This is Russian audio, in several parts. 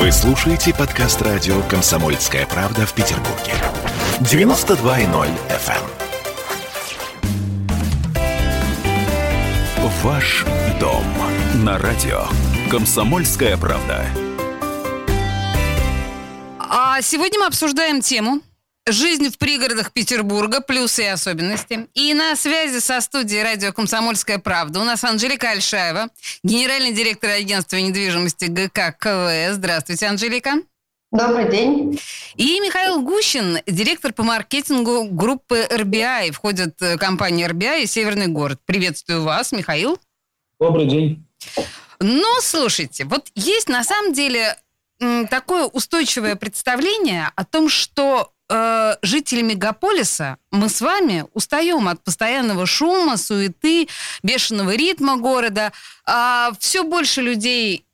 Вы слушаете подкаст радио «Комсомольская правда» в Петербурге. 92.0 FM. эм. Ваш дом на радио «Комсомольская правда». А сегодня мы обсуждаем тему Жизнь в пригородах Петербурга, плюсы и особенности. И на связи со студией радио «Комсомольская правда» у нас Анжелика Альшаева, генеральный директор агентства недвижимости ГК КВС. Здравствуйте, Анжелика. Добрый день. И Михаил Гущин, директор по маркетингу группы RBI. Входит э, компания RBI и Северный город. Приветствую вас, Михаил. Добрый день. Ну, слушайте, вот есть на самом деле такое устойчивое представление о том, что э, жители мегаполиса мы с вами устаем от постоянного шума, суеты, бешеного ритма города. А все больше людей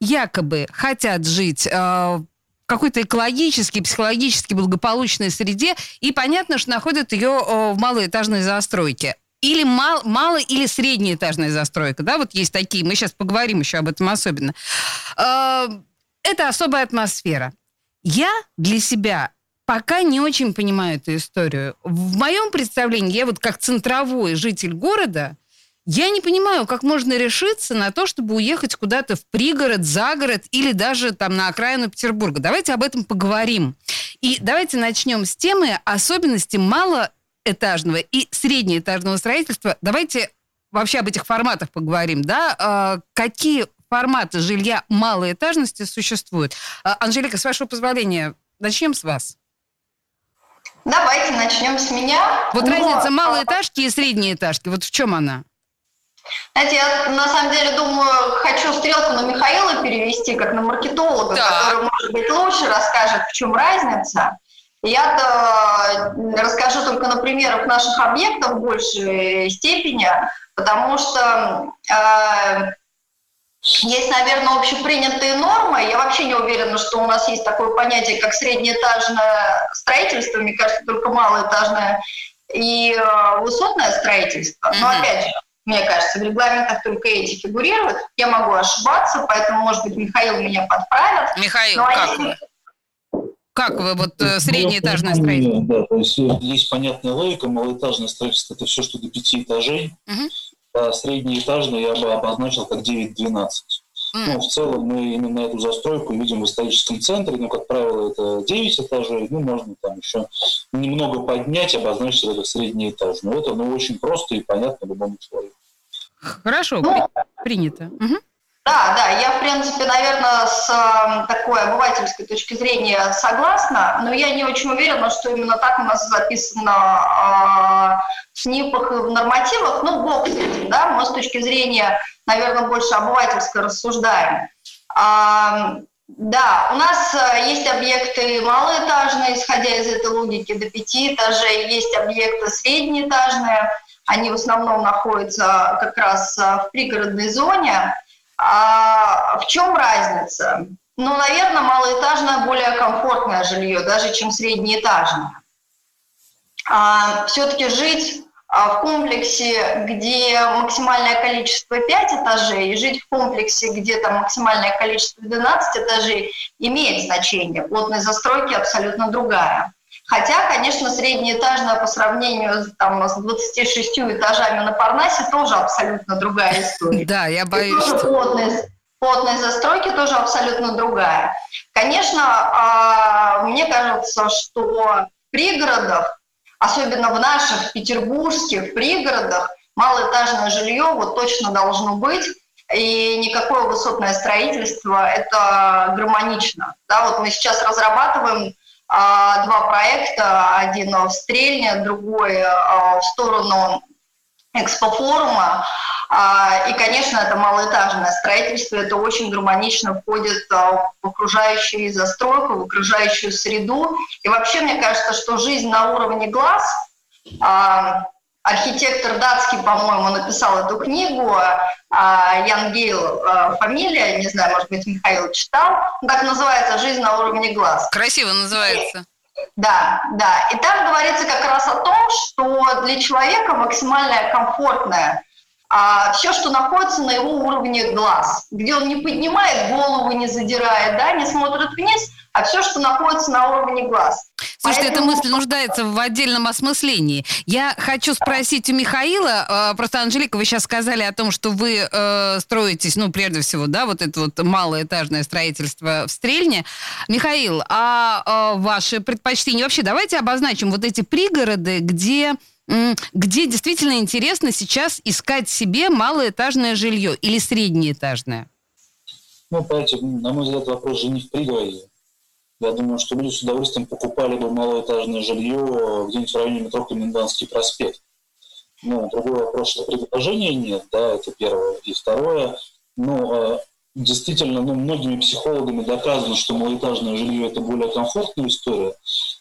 якобы хотят жить э, в какой-то экологически, психологически благополучной среде, и понятно, что находят ее э, в малоэтажной застройке или мал, мало или среднеэтажная застройка, да, вот есть такие, мы сейчас поговорим еще об этом особенно. Э, это особая атмосфера. Я для себя пока не очень понимаю эту историю. В моем представлении, я вот как центровой житель города, я не понимаю, как можно решиться на то, чтобы уехать куда-то в пригород, за город или даже там на окраину Петербурга. Давайте об этом поговорим. И давайте начнем с темы особенности малоэтажного и среднеэтажного строительства. Давайте вообще об этих форматах поговорим, да? А, какие форматы жилья малоэтажности существуют? А, Анжелика, с вашего позволения, начнем с вас. Давайте начнем с меня. Вот Но... разница малоэтажки и средние этажки, вот в чем она? Знаете, я на самом деле думаю, хочу стрелку на Михаила перевести, как на маркетолога, да. который, может быть, лучше расскажет, в чем разница. Я-то расскажу только на примерах наших объектов в большей степени, потому что э, есть, наверное, общепринятые нормы. Я вообще не уверена, что у нас есть такое понятие, как среднеэтажное строительство. Мне кажется, только малоэтажное и э, высотное строительство. Но опять же, мне кажется, в регламентах только эти фигурируют. Я могу ошибаться, поэтому, может быть, Михаил меня подправит. Михаил, Но как если... вы? Как вы, вот э, среднеэтажное строительство? Да, то есть есть понятная логика. Малоэтажное строительство – это все, что до пяти этажей. Угу а среднеэтажный я бы обозначил как 9-12. Mm. Ну, в целом мы именно эту застройку видим в историческом центре, но, как правило, это 9 этажей, ну, можно там еще немного поднять, обозначить это средний этаж. Но это ну, очень просто и понятно любому человеку. Хорошо, ну, принято. Угу. Да, да, я, в принципе, наверное, с такой обывательской точки зрения согласна, но я не очень уверена, что именно так у нас записано э, в СНИПах и в нормативах. Ну, бог с этим, да, мы с точки зрения, наверное, больше обывательской рассуждаем. А, да, у нас э, есть объекты малоэтажные, исходя из этой логики, до пяти этажей, есть объекты среднеэтажные, они в основном находятся как раз э, в пригородной зоне, а в чем разница? Ну, наверное, малоэтажное более комфортное жилье, даже чем среднеэтажное. А, все-таки жить а, в комплексе, где максимальное количество 5 этажей, и жить в комплексе, где там максимальное количество 12 этажей, имеет значение. Плотность застройки абсолютно другая. Хотя, конечно, среднеэтажная по сравнению там, с 26 этажами на Парнасе тоже абсолютно другая история. Да, я боюсь. что... плотность, плотность застройки тоже абсолютно другая. Конечно, а, мне кажется, что в пригородах, особенно в наших петербургских пригородах, малоэтажное жилье вот точно должно быть, и никакое высотное строительство – это гармонично. Да, вот мы сейчас разрабатываем два проекта, один в Стрельне, другой а, в сторону экспофорума. А, и, конечно, это малоэтажное строительство, это очень гармонично входит в окружающую застройку, в окружающую среду. И вообще, мне кажется, что жизнь на уровне глаз архитектор датский, по-моему, написал эту книгу, а, Ян Гейл а, фамилия, не знаю, может быть, Михаил читал, так называется «Жизнь на уровне глаз». Красиво называется. Да, да. И там говорится как раз о том, что для человека максимальное комфортное а, все, что находится на его уровне глаз, где он не поднимает голову, не задирает, да, не смотрит вниз, а все, что находится на уровне глаз. Слушайте, Поэтому... эта мысль нуждается в отдельном осмыслении. Я хочу спросить у Михаила, э, просто, Анжелика, вы сейчас сказали о том, что вы э, строитесь, ну, прежде всего, да, вот это вот малоэтажное строительство в Стрельне. Михаил, а э, ваши предпочтения? Вообще, давайте обозначим вот эти пригороды, где где действительно интересно сейчас искать себе малоэтажное жилье или среднеэтажное? Ну, понимаете, на мой взгляд, вопрос же не в пригороде. Я думаю, что люди с удовольствием покупали бы малоэтажное жилье где-нибудь в районе метро Комендантский проспект. Ну, другой вопрос, что предложения нет, да, это первое. И второе, ну, а, действительно, ну, многими психологами доказано, что малоэтажное жилье – это более комфортная история,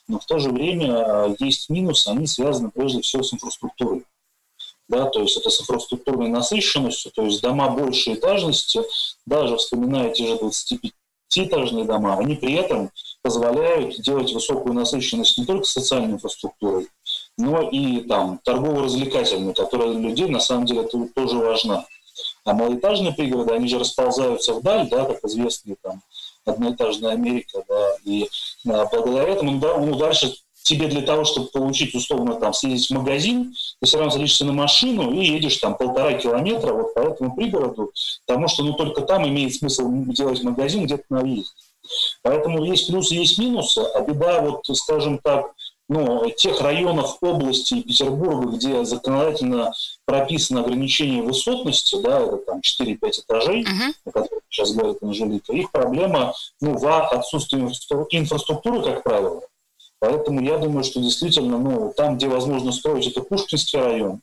но в то же время а, есть минусы, они связаны прежде всего с инфраструктурой. Да, то есть это с инфраструктурной насыщенностью, то есть дома большей этажности, даже вспоминая те же 25-этажные дома, они при этом позволяют делать высокую насыщенность не только социальной инфраструктурой, но и там торгово-развлекательной, которая для людей на самом деле тоже важна. А малоэтажные пригороды, они же расползаются вдаль, да, как известные там одноэтажная Америка, да, и а, благодаря этому, да, ну, дальше тебе для того, чтобы получить условно там съездить в магазин, ты все равно садишься на машину и едешь там полтора километра вот по этому пригороду, потому что ну только там имеет смысл делать магазин где-то на въезде. Поэтому есть плюсы, есть минусы, а беда вот, скажем так, ну, тех районов области Петербурга, где законодательно прописано ограничение высотности, да, это там 4-5 этажей, uh-huh. Сейчас говорит Анжелика, их проблема ну, в отсутствии инфраструктуры, как правило. Поэтому я думаю, что действительно, ну, там, где возможно строить, это Пушкинский район,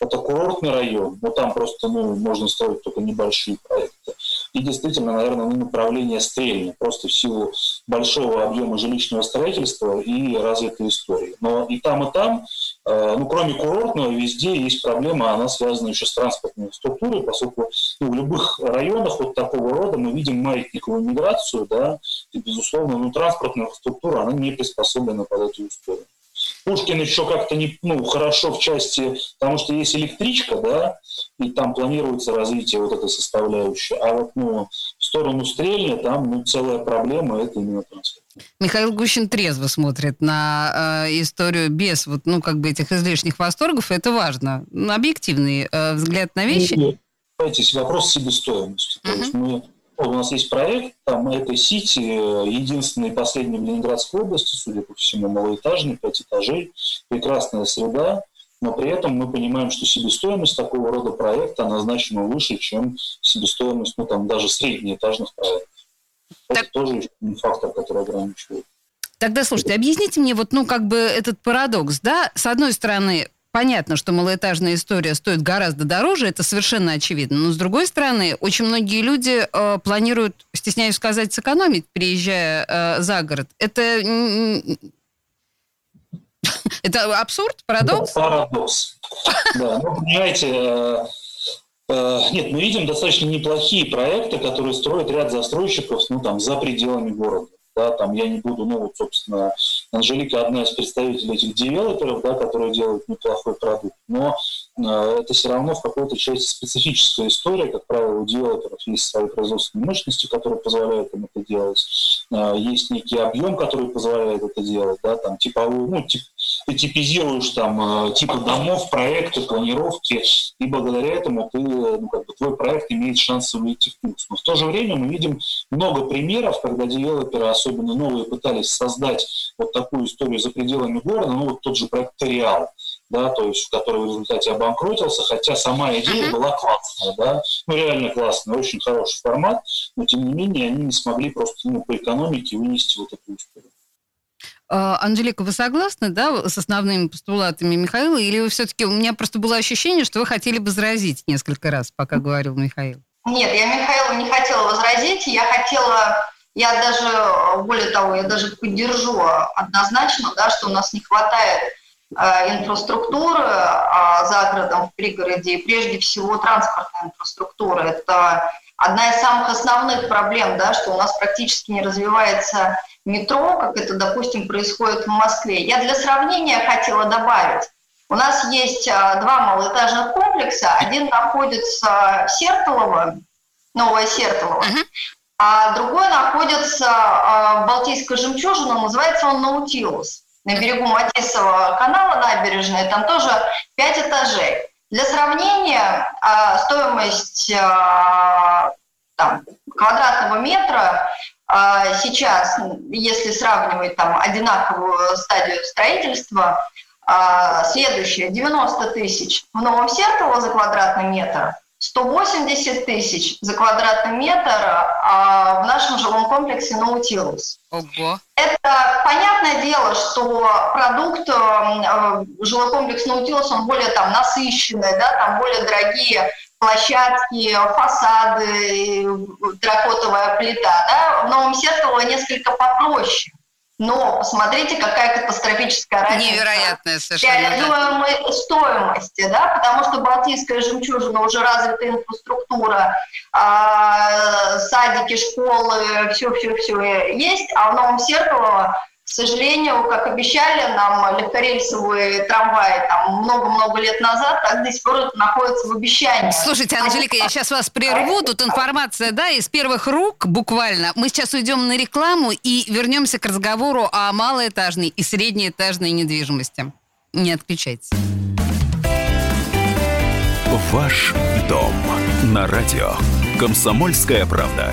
это курортный район, но там просто ну, можно строить только небольшие проекты. И действительно, наверное, ну, направление стрельни, просто в силу большого объема жилищного строительства и развитой истории. Но и там, и там, э, ну, кроме курортного, везде есть проблема, она связана еще с транспортной структурой, поскольку ну, в любых районах вот такого рода мы видим маятниковую миграцию, да, и, безусловно, ну, транспортная структура, она не приспособлена под эту историю. Пушкин еще как-то не, ну, хорошо в части, потому что есть электричка, да, и там планируется развитие вот этой составляющей. А вот ну, в сторону Стрельня там ну, целая проблема, это именно транспорт. Михаил Гущин трезво смотрит на э, историю без вот, ну, как бы этих излишних восторгов, это важно. Объективный э, взгляд на вещи. Знаете, вопрос себестоимости. Uh-huh. То есть мы у нас есть проект, там это Сити, единственный последний в Ленинградской области, судя по всему, малоэтажный, пять этажей, прекрасная среда, но при этом мы понимаем, что себестоимость такого рода проекта, она значимо выше, чем себестоимость, ну, там, даже среднеэтажных проектов. Так... Это тоже фактор, который ограничивает. Тогда, слушайте, объясните мне вот, ну, как бы этот парадокс, да? С одной стороны, Понятно, что малоэтажная история стоит гораздо дороже, это совершенно очевидно. Но с другой стороны, очень многие люди э, планируют, стесняюсь сказать, сэкономить, приезжая э, за город. Это это абсурд, парадокс? Да, парадокс. Да, ну, понимаете, э, э, нет, мы видим достаточно неплохие проекты, которые строят ряд застройщиков, ну, там, за пределами города да, там я не буду, ну вот, собственно, Анжелика одна из представителей этих девелоперов, да, которые делают неплохой продукт, но э, это все равно в какой-то части специфическая история, как правило, у девелоперов есть свои производственные мощности, которые позволяют им это делать, э, есть некий объем, который позволяет это делать, да, там типовую, ну, тип, ты типизируешь там э, типы домов, проекты, планировки, и благодаря этому ты, ну, как бы, твой проект имеет шанс выйти в плюс. Но в то же время мы видим много примеров, когда девелоперы, особенно новые, пытались создать вот такую историю за пределами города, ну вот тот же проект Реал, да, то есть, который в результате обанкротился, хотя сама идея была классная, да, ну реально классная, очень хороший формат, но тем не менее они не смогли просто ну, по экономике вынести вот эту историю. А, Анжелика, вы согласны, да, с основными постулатами Михаила, или вы все-таки, у меня просто было ощущение, что вы хотели бы возразить несколько раз, пока говорил Михаил? Нет, я Михаилу не хотела возразить, я хотела, я даже, более того, я даже поддержу однозначно, да, что у нас не хватает э, инфраструктуры э, за городом, в пригороде, прежде всего транспортная инфраструктура. Это одна из самых основных проблем, да, что у нас практически не развивается метро, как это, допустим, происходит в Москве. Я для сравнения хотела добавить, У нас есть два малоэтажных комплекса. Один находится в Сертолово, Новое Сертолово, uh-huh. а другой находится в Балтийской жемчужине, называется он Наутилус. На берегу Матисового канала набережной, там тоже пять этажей. Для сравнения, стоимость там, квадратного метра а сейчас, если сравнивать там одинаковую стадию строительства, а, следующее 90 тысяч. В Новом Сертово за квадратный метр, 180 тысяч за квадратный метр а в нашем жилом комплексе Наутилус. Ого. Это понятное дело, что продукт э, жилой комплекс Наутилус, он более там насыщенный, да, там более дорогие площадки, фасады, терракотовая плита. Да? В Новом Сертово несколько попроще. Но посмотрите, какая катастрофическая разница. Невероятная совершенно. Реализуемой да. стоимости, да, потому что Балтийская жемчужина уже развитая инфраструктура, э, садики, школы, все-все-все есть, а в Новом Сертово к сожалению, как обещали нам легкорельсовые трамваи там много-много лет назад, так до сих пор это находится в обещании. Слушайте, Анжелика, я сейчас вас прерву. Тут информация, да, из первых рук буквально. Мы сейчас уйдем на рекламу и вернемся к разговору о малоэтажной и среднеэтажной недвижимости. Не отключайтесь. Ваш дом на радио. Комсомольская правда.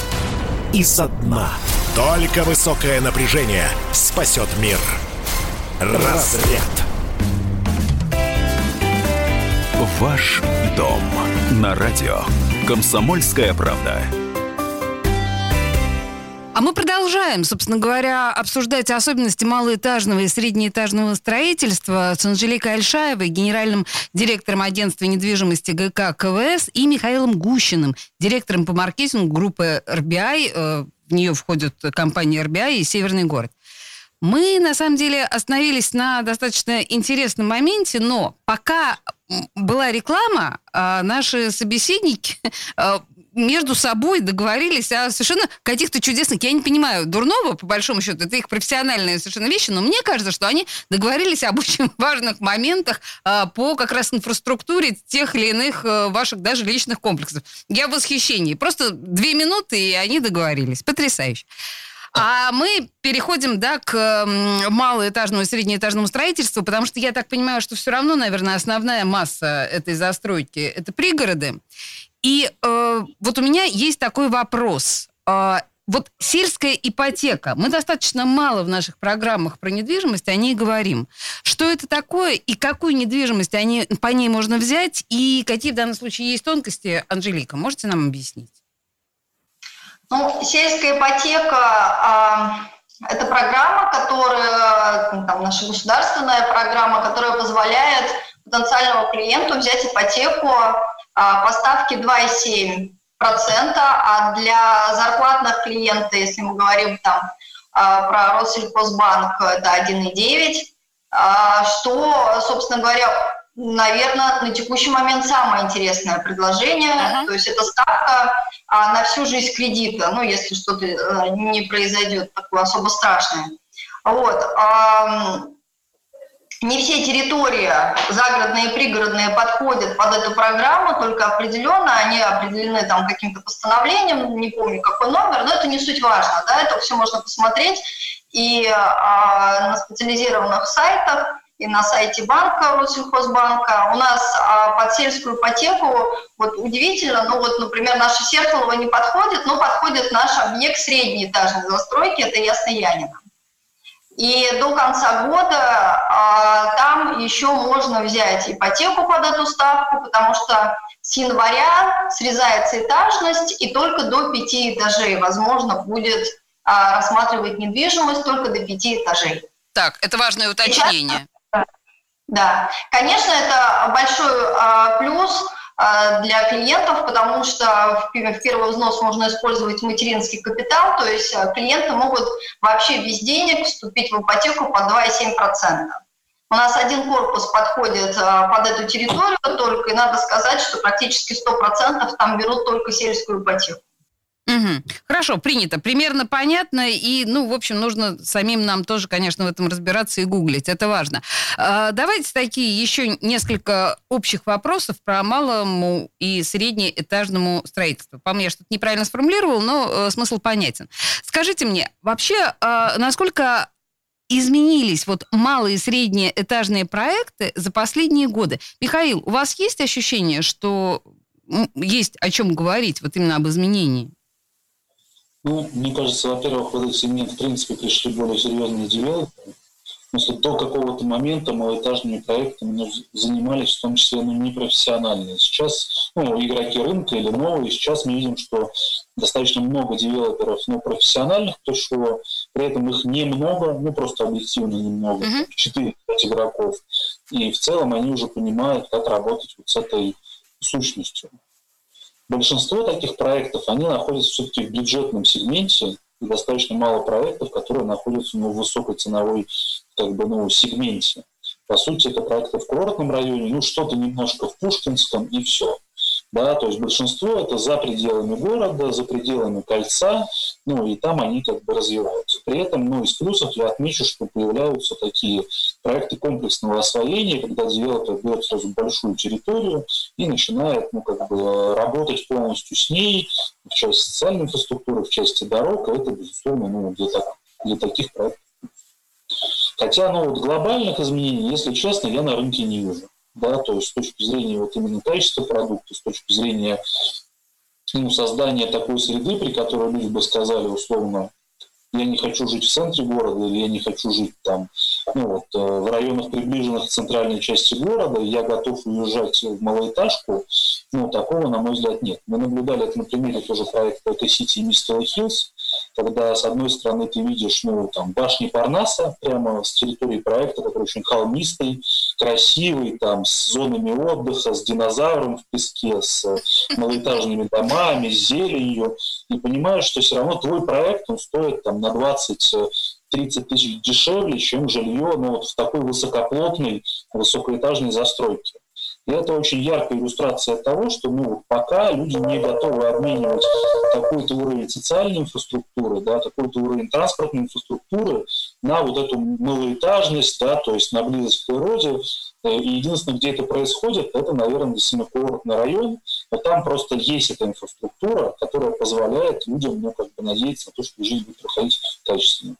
и со дна. Только высокое напряжение спасет мир. Разряд. Ваш дом на радио. Комсомольская правда. А мы продолжаем, собственно говоря, обсуждать особенности малоэтажного и среднеэтажного строительства с Анжеликой Альшаевой, генеральным директором агентства недвижимости ГК КВС, и Михаилом Гущиным, директором по маркетингу группы RBI. Э, в нее входят компания RBI и Северный город. Мы, на самом деле, остановились на достаточно интересном моменте, но пока была реклама, а наши собеседники э, между собой договорились о совершенно каких-то чудесных, я не понимаю, дурного, по большому счету, это их профессиональные совершенно вещи, но мне кажется, что они договорились об очень важных моментах а, по как раз инфраструктуре тех или иных а, ваших даже личных комплексов. Я в восхищении. Просто две минуты, и они договорились. Потрясающе. А мы переходим, да, к малоэтажному и среднеэтажному строительству, потому что я так понимаю, что все равно, наверное, основная масса этой застройки – это пригороды. И э, вот у меня есть такой вопрос. Э, вот сельская ипотека. Мы достаточно мало в наших программах про недвижимость о ней говорим. Что это такое и какую недвижимость они, по ней можно взять и какие в данном случае есть тонкости, Анжелика, можете нам объяснить? Ну, сельская ипотека э, это программа, которая, там, наша государственная программа, которая позволяет потенциальному клиенту взять ипотеку поставки 2,7%, а для зарплатных клиентов, если мы говорим там а, про Россельхозбанк, это 1,9%, а, что, собственно говоря, наверное, на текущий момент самое интересное предложение. Uh-huh. То есть это ставка на всю жизнь кредита, ну, если что-то э, не произойдет такое особо страшное. Вот. Не все территории, загородные и пригородные, подходят под эту программу, только определенно они определены там каким-то постановлением, не помню какой номер, но это не суть важно, да, это все можно посмотреть и а, на специализированных сайтах, и на сайте банка, Россельхозбанка. У нас а, под сельскую ипотеку, вот удивительно, ну вот, например, наша Сертолова не подходит, но подходит наш объект средней этажной застройки, это Ясный Янина. И до конца года а, там еще можно взять ипотеку под эту ставку, потому что с января срезается этажность, и только до пяти этажей возможно будет а, рассматривать недвижимость только до пяти этажей. Так, это важное уточнение. Сейчас, да, конечно, это большой а, плюс для клиентов, потому что в, в первый взнос можно использовать материнский капитал, то есть а, клиенты могут вообще без денег вступить в ипотеку по 2,7%. У нас один корпус подходит а, под эту территорию только, и надо сказать, что практически 100% там берут только сельскую ипотеку. Угу. Хорошо, принято. Примерно понятно. И, ну, в общем, нужно самим нам тоже, конечно, в этом разбираться и гуглить. Это важно. А, давайте такие еще несколько общих вопросов про малому и среднеэтажному строительству. По мне, я что-то неправильно сформулировал, но э, смысл понятен. Скажите мне, вообще, э, насколько изменились вот малые и средние проекты за последние годы. Михаил, у вас есть ощущение, что есть о чем говорить, вот именно об изменении? Ну, мне кажется, во-первых, в этот сегмент, в принципе, пришли более серьезные девелоперы. Если до какого-то момента малоэтажными проектами ну, занимались, в том числе ну, непрофессиональные. Сейчас ну, игроки рынка или новые, сейчас мы видим, что достаточно много девелоперов ну, профессиональных пришло, при этом их немного, ну просто объективно немного, uh-huh. 4 игроков. И в целом они уже понимают, как работать вот с этой сущностью. Большинство таких проектов, они находятся все-таки в бюджетном сегменте, и достаточно мало проектов, которые находятся ну, в высокой ценовой как бы, ну, сегменте. По сути, это проекты в курортном районе, ну, что-то немножко в Пушкинском, и все. Да, то есть большинство это за пределами города, за пределами кольца, ну и там они как бы развиваются. При этом, ну, из плюсов я отмечу, что появляются такие проекты комплексного освоения, когда девелопер берет сразу большую территорию и начинает, ну, как бы работать полностью с ней в части социальной инфраструктуры, в части дорог, а это, безусловно, ну, для, так, для таких проектов. Хотя, ну, вот глобальных изменений, если честно, я на рынке не вижу да, то есть с точки зрения вот именно качества продукта, с точки зрения ну, создания такой среды, при которой люди бы сказали условно, я не хочу жить в центре города, или я не хочу жить там, ну вот, э, в районах, приближенных к центральной части города, я готов уезжать в малоэтажку, ну, такого, на мой взгляд, нет. Мы наблюдали это на примере тоже проекта Эко-Сити и Мистер Хиллз, когда с одной стороны ты видишь ну, там, башни Парнаса прямо с территории проекта, который очень холмистый, красивый, там, с зонами отдыха, с динозавром в песке, с малоэтажными домами, с зеленью, и понимаешь, что все равно твой проект, он стоит там, на 20 30 тысяч дешевле, чем жилье ну, вот в такой высокоплотной, высокоэтажной застройке. И это очень яркая иллюстрация того, что ну, пока люди не готовы обменивать какой-то уровень социальной инфраструктуры, да, какой-то уровень транспортной инфраструктуры на вот эту малоэтажность, да, то есть на близость к природе. Э, и единственное, где это происходит, это, наверное, действительно курортный район, но там просто есть эта инфраструктура, которая позволяет людям ну, как бы надеяться на то, что жизнь будет проходить качественно.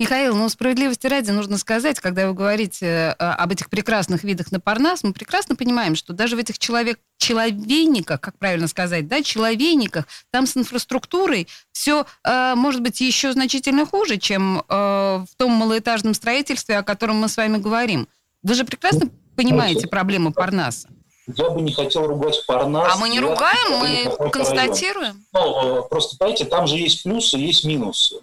Михаил, ну, справедливости ради нужно сказать, когда вы говорите э, об этих прекрасных видах на Парнас, мы прекрасно понимаем, что даже в этих человек, человейниках, как правильно сказать, да, человейниках, там с инфраструктурой все э, может быть еще значительно хуже, чем э, в том малоэтажном строительстве, о котором мы с вами говорим. Вы же прекрасно ну, понимаете проблему Парнаса. Я бы не хотел ругать Парнас. А мы не ругаем, мы констатируем. Ну, э, просто, понимаете, там же есть плюсы, есть минусы.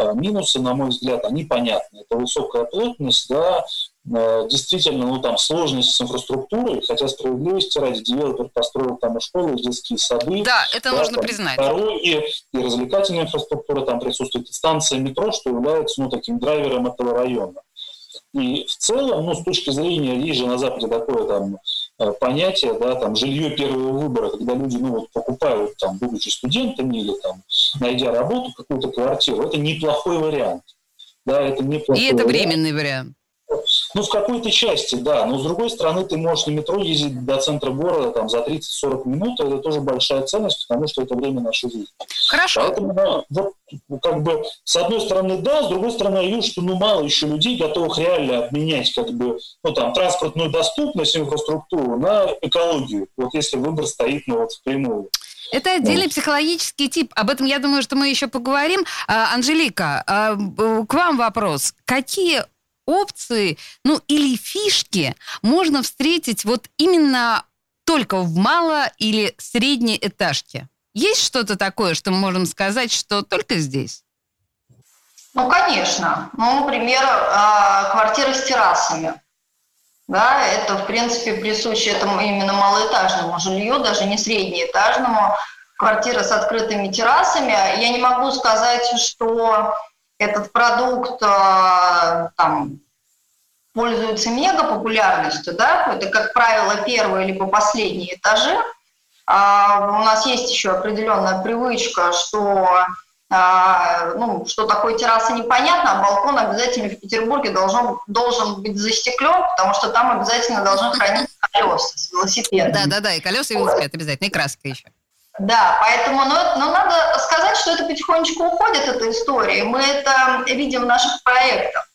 Э, минусы, на мой взгляд, они понятны. Это высокая плотность, да, э, действительно, ну там сложность с инфраструктурой, хотя справедливости ради девелопер построил там и школы, и детские сады. Да, это да, нужно там, признать. Дороги, и развлекательная инфраструктура там присутствует, и станция метро, что является, ну, таким драйвером этого района. И в целом, ну, с точки зрения, есть же на Западе такое там понятие, да, там, жилье первого выбора, когда люди, ну, вот, покупают, там, будучи студентами или, там, найдя работу, какую-то квартиру, это неплохой вариант. Да, это неплохой И это вариант. временный вариант. Ну, в какой-то части, да. Но с другой стороны, ты можешь на метро ездить до центра города там, за 30-40 минут. Это тоже большая ценность, потому что это время нашей жизни. Хорошо. Поэтому, да, вот, как бы, с одной стороны, да, с другой стороны, я вижу, что ну, мало еще людей, готовых реально обменять как бы, ну, там, транспортную доступность, инфраструктуру на экологию. Вот если выбор стоит ну, вот, впрямую. Это отдельный вот. психологический тип. Об этом, я думаю, что мы еще поговорим. А, Анжелика, а, к вам вопрос. Какие опции, ну или фишки можно встретить вот именно только в мало- или средней этажке? Есть что-то такое, что мы можем сказать, что только здесь? Ну, конечно. Ну, например, а, квартиры с террасами. Да, это, в принципе, присуще этому именно малоэтажному жилью, даже не среднеэтажному. Квартиры с открытыми террасами. Я не могу сказать, что этот продукт а, там, пользуется мега популярностью, да, это, как правило, первые либо последние этажи. А у нас есть еще определенная привычка, что а, ну, что такое терраса непонятно, а балкон обязательно в Петербурге должен, должен быть застеклен, потому что там обязательно должны храниться колеса с велосипедом. Да, да, да, и колеса и велосипед обязательно, и краска еще. Да, поэтому, но, но надо сказать, что это потихонечку уходит, эта история. Мы это видим в наших проектах.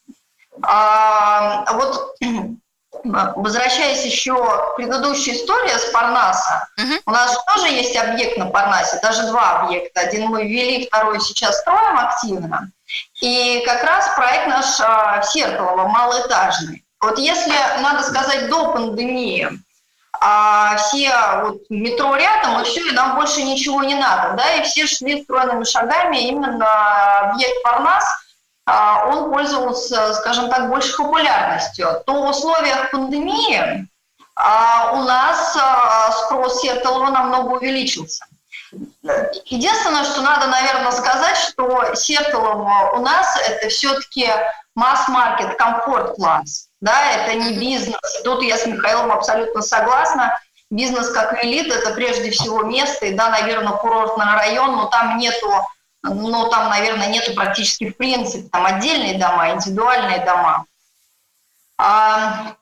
А, вот возвращаясь еще к предыдущей истории с Парнаса, uh-huh. у нас тоже есть объект на Парнасе, даже два объекта. Один мы ввели, второй сейчас строим активно. И как раз проект наш а, в Сертолово, малоэтажный. Вот если, надо сказать, до пандемии а все вот метро рядом, и все, и нам больше ничего не надо, да, и все шли стройными шагами именно объект Парнас – а, он пользовался, скажем так, больше популярностью, то в условиях пандемии а, у нас а, спрос Сертолова намного увеличился. Единственное, что надо, наверное, сказать, что Сертолово у нас это все-таки масс-маркет, комфорт-класс. Да, это не бизнес. Тут я с Михаилом абсолютно согласна. Бизнес как элит – это прежде всего место, и да, наверное, курортный район, но там нету но там, наверное, нету практически в принципе, там отдельные дома, индивидуальные дома. А,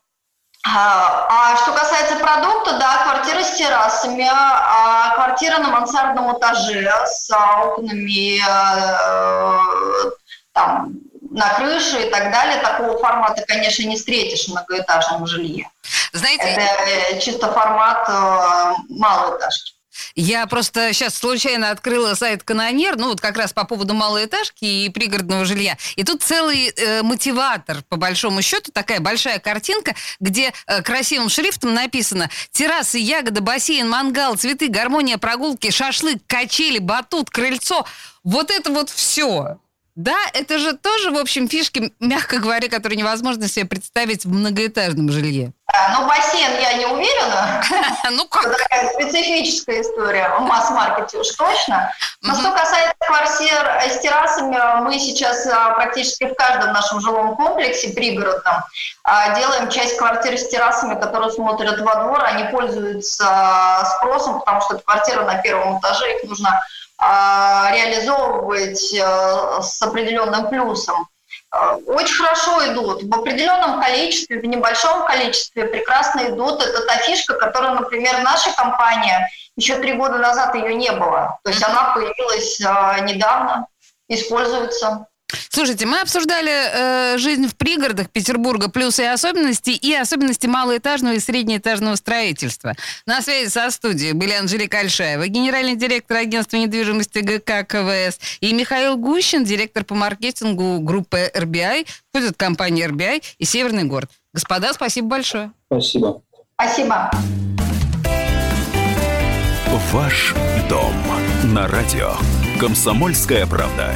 а, а что касается продукта, да, квартира с террасами, а квартира на мансардном этаже с окнами э, там, на крыше и так далее, такого формата, конечно, не встретишь в многоэтажном жилье. Знаете, это э, чисто формат э, малоэтажки. Я просто сейчас случайно открыла сайт Канонер, ну вот как раз по поводу малоэтажки и пригородного жилья. И тут целый э, мотиватор, по большому счету, такая большая картинка, где э, красивым шрифтом написано «Террасы, ягода, бассейн, мангал, цветы, гармония, прогулки, шашлык, качели, батут, крыльцо». Вот это вот все. Да, это же тоже, в общем, фишки, мягко говоря, которые невозможно себе представить в многоэтажном жилье. Да, ну, бассейн я не уверена. Ну, как? Это такая специфическая история в масс-маркете уж точно. Но что касается квартир с террасами, мы сейчас а, практически в каждом нашем жилом комплексе пригородном а, делаем часть квартир с террасами, которые смотрят во двор. Они пользуются а, спросом, потому что это квартира на первом этаже, их нужно а, реализовывать э, с определенным плюсом. Э, очень хорошо идут. В определенном количестве, в небольшом количестве прекрасно идут. Это та фишка, которая, например, наша компания, еще три года назад ее не было. То есть она появилась э, недавно, используется. Слушайте, мы обсуждали э, жизнь в пригородах Петербурга, плюсы и особенности, и особенности малоэтажного и среднеэтажного строительства. На связи со студией были Анжелика Альшаева, генеральный директор агентства недвижимости ГК КВС, и Михаил Гущин, директор по маркетингу группы RBI, входит компания RBI и Северный город. Господа, спасибо большое. Спасибо. Спасибо. Ваш дом на радио. Комсомольская правда.